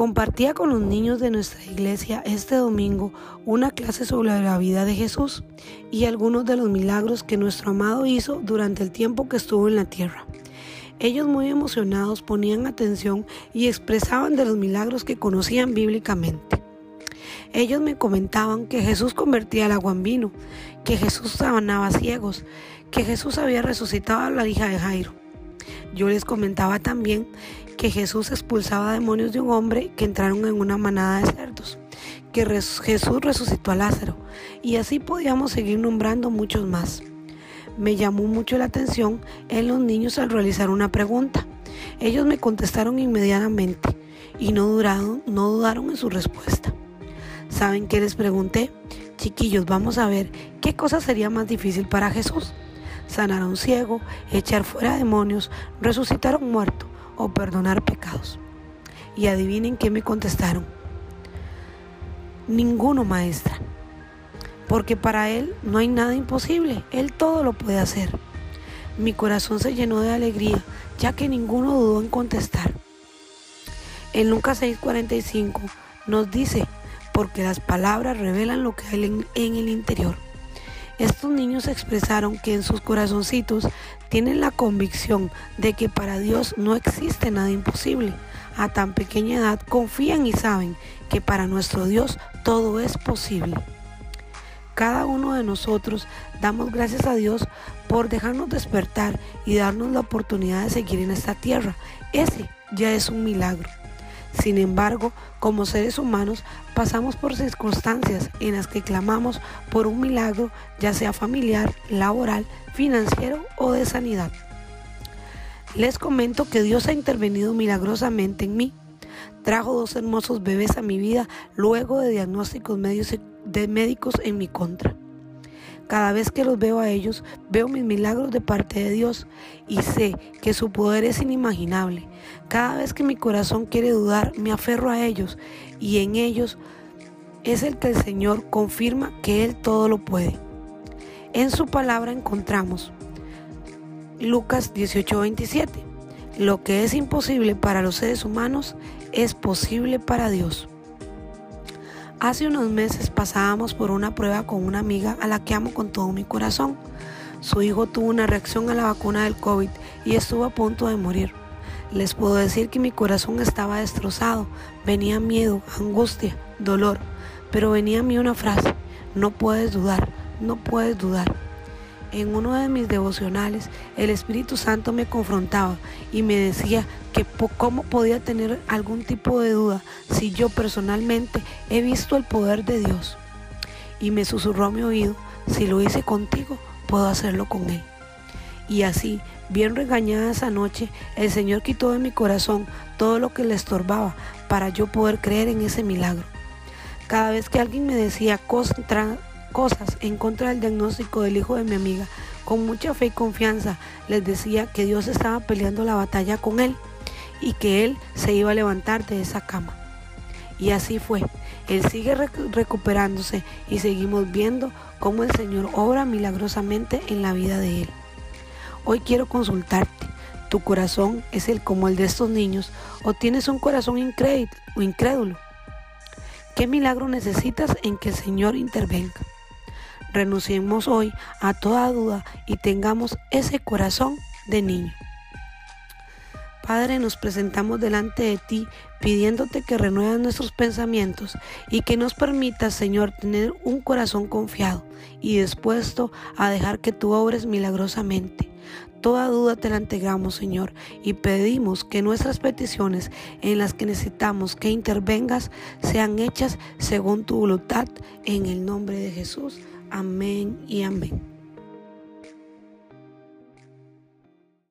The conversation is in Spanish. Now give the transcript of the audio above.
Compartía con los niños de nuestra iglesia este domingo una clase sobre la vida de Jesús y algunos de los milagros que nuestro amado hizo durante el tiempo que estuvo en la tierra. Ellos muy emocionados ponían atención y expresaban de los milagros que conocían bíblicamente. Ellos me comentaban que Jesús convertía el agua en vino, que Jesús sanaba ciegos, que Jesús había resucitado a la hija de Jairo. Yo les comentaba también que Jesús expulsaba demonios de un hombre que entraron en una manada de cerdos, que Jesús resucitó a Lázaro, y así podíamos seguir nombrando muchos más. Me llamó mucho la atención en los niños al realizar una pregunta. Ellos me contestaron inmediatamente y no, no dudaron en su respuesta. ¿Saben qué les pregunté? Chiquillos, vamos a ver qué cosa sería más difícil para Jesús. Sanar a un ciego, echar fuera demonios, resucitar a un muerto o perdonar pecados. Y adivinen qué me contestaron. Ninguno, maestra. Porque para Él no hay nada imposible. Él todo lo puede hacer. Mi corazón se llenó de alegría, ya que ninguno dudó en contestar. En Lucas 6:45 nos dice, porque las palabras revelan lo que hay en, el interior. Estos niños expresaron que en sus corazoncitos tienen la convicción de que para Dios no existe nada imposible. A tan pequeña edad confían y saben que para nuestro Dios todo es posible. Cada uno de nosotros damos gracias a Dios por dejarnos despertar y darnos la oportunidad de seguir en esta tierra. Ese ya es un milagro. Sin embargo, como seres humanos pasamos por circunstancias en las que clamamos por un milagro, ya sea familiar, laboral, financiero o de sanidad. Les comento que Dios ha intervenido milagrosamente en mí. Trajo dos hermosos bebés a mi vida luego de diagnósticos de médicos en mi contra. Cada vez que los veo a ellos, veo mis milagros de parte de Dios y sé que su poder es inimaginable. Cada vez que mi corazón quiere dudar, me aferro a ellos y en ellos es el que el Señor confirma que Él todo lo puede. En su palabra encontramos Lucas 18:27. Lo que es imposible para los seres humanos es posible para Dios. Hace unos meses pasábamos por una prueba con una amiga a la que amo con todo mi corazón. Su hijo tuvo una reacción a la vacuna del COVID y estuvo a punto de morir. Les puedo decir que mi corazón estaba destrozado, venía miedo, angustia, dolor, pero venía a mí una frase, no puedes dudar, no puedes dudar. En uno de mis devocionales, el Espíritu Santo me confrontaba y me decía que cómo podía tener algún tipo de duda si yo personalmente he visto el poder de Dios. Y me susurró a mi oído, si lo hice contigo, puedo hacerlo con Él. Y así, bien regañada esa noche, el Señor quitó de mi corazón todo lo que le estorbaba para yo poder creer en ese milagro. Cada vez que alguien me decía contra, cosas en contra del diagnóstico del hijo de mi amiga. Con mucha fe y confianza les decía que Dios estaba peleando la batalla con él y que él se iba a levantar de esa cama. Y así fue. Él sigue recuperándose y seguimos viendo cómo el Señor obra milagrosamente en la vida de él. Hoy quiero consultarte. ¿Tu corazón es el como el de estos niños o tienes un corazón incrédulo? ¿Qué milagro necesitas en que el Señor intervenga? Renunciemos hoy a toda duda y tengamos ese corazón de niño. Padre, nos presentamos delante de ti pidiéndote que renuevas nuestros pensamientos y que nos permitas, Señor, tener un corazón confiado y dispuesto a dejar que tú obres milagrosamente. Toda duda te la entregamos, Señor, y pedimos que nuestras peticiones en las que necesitamos que intervengas sean hechas según tu voluntad, en el nombre de Jesús. Amén y amén.